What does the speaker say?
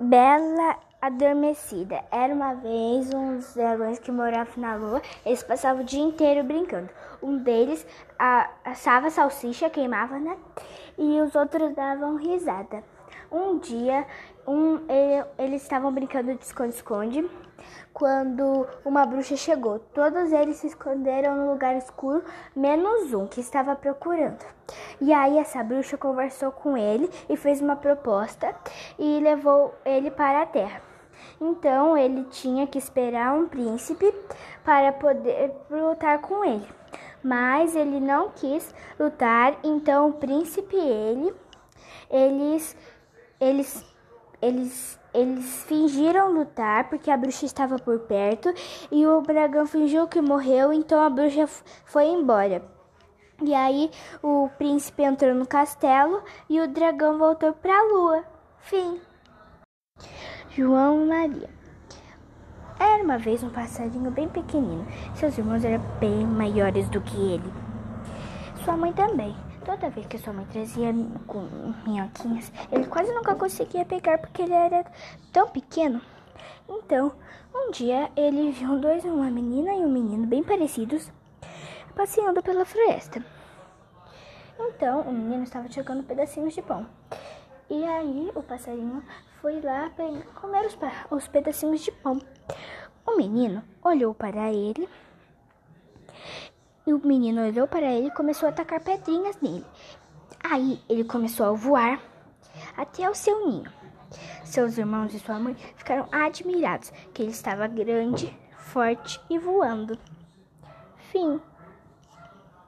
Bela Adormecida. Era uma vez uns dragões que moravam na lua. Eles passavam o dia inteiro brincando. Um deles assava salsicha, queimava, né? E os outros davam risada. Um dia, um, eles estavam brincando de esconde-esconde quando uma bruxa chegou. Todos eles se esconderam no lugar escuro, menos um que estava procurando. E aí essa bruxa conversou com ele e fez uma proposta e levou ele para a terra. Então ele tinha que esperar um príncipe para poder lutar com ele. Mas ele não quis lutar, então o príncipe e ele eles eles, eles, eles fingiram lutar porque a bruxa estava por perto e o dragão fingiu que morreu, então a bruxa foi embora. E aí o príncipe entrou no castelo e o dragão voltou para a lua. Fim. João Maria. Era uma vez um passarinho bem pequenino. Seus irmãos eram bem maiores do que ele. Sua mãe também. Toda vez que sua mãe trazia minhoquinhas, ele quase nunca conseguia pegar porque ele era tão pequeno. Então, um dia ele viu dois, uma menina e um menino bem parecidos, passeando pela floresta. Então, o menino estava jogando pedacinhos de pão. E aí, o passarinho foi lá para comer os, os pedacinhos de pão. O menino olhou para ele e o menino olhou para ele e começou a atacar pedrinhas nele. Aí ele começou a voar até o seu ninho. Seus irmãos e sua mãe ficaram admirados que ele estava grande, forte e voando. Fim.